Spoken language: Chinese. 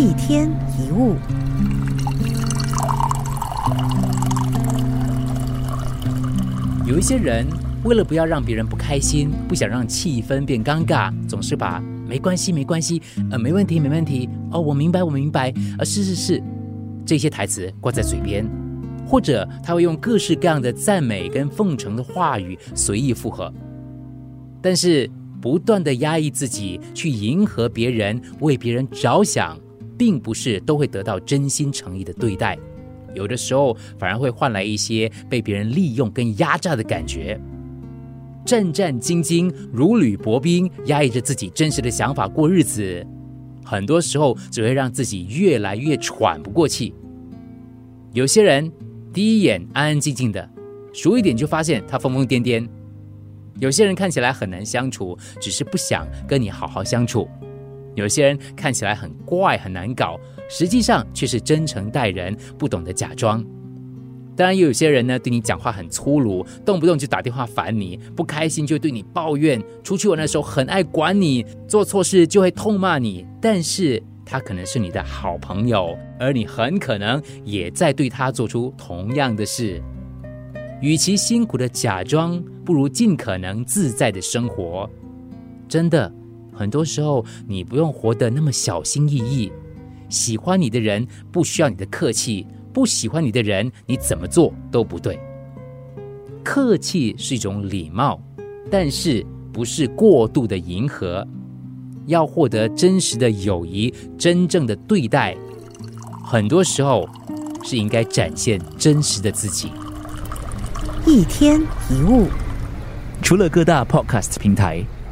一天一物。有一些人为了不要让别人不开心，不想让气氛变尴尬，总是把“没关系，没关系，呃，没问题，没问题，哦，我明白，我明白，呃，是是是”这些台词挂在嘴边，或者他会用各式各样的赞美跟奉承的话语随意附和，但是不断的压抑自己去迎合别人，为别人着想，并不是都会得到真心诚意的对待。有的时候反而会换来一些被别人利用跟压榨的感觉，战战兢兢、如履薄冰，压抑着自己真实的想法过日子，很多时候只会让自己越来越喘不过气。有些人第一眼安安静静的，熟一点就发现他疯疯癫癫；有些人看起来很难相处，只是不想跟你好好相处；有些人看起来很怪很难搞。实际上却是真诚待人，不懂得假装。当然，也有些人呢，对你讲话很粗鲁，动不动就打电话烦你，不开心就对你抱怨。出去玩的时候很爱管你，做错事就会痛骂你。但是他可能是你的好朋友，而你很可能也在对他做出同样的事。与其辛苦的假装，不如尽可能自在的生活。真的，很多时候你不用活得那么小心翼翼。喜欢你的人不需要你的客气，不喜欢你的人，你怎么做都不对。客气是一种礼貌，但是不是过度的迎合。要获得真实的友谊，真正的对待，很多时候是应该展现真实的自己。一天一物，除了各大 Podcast 平台，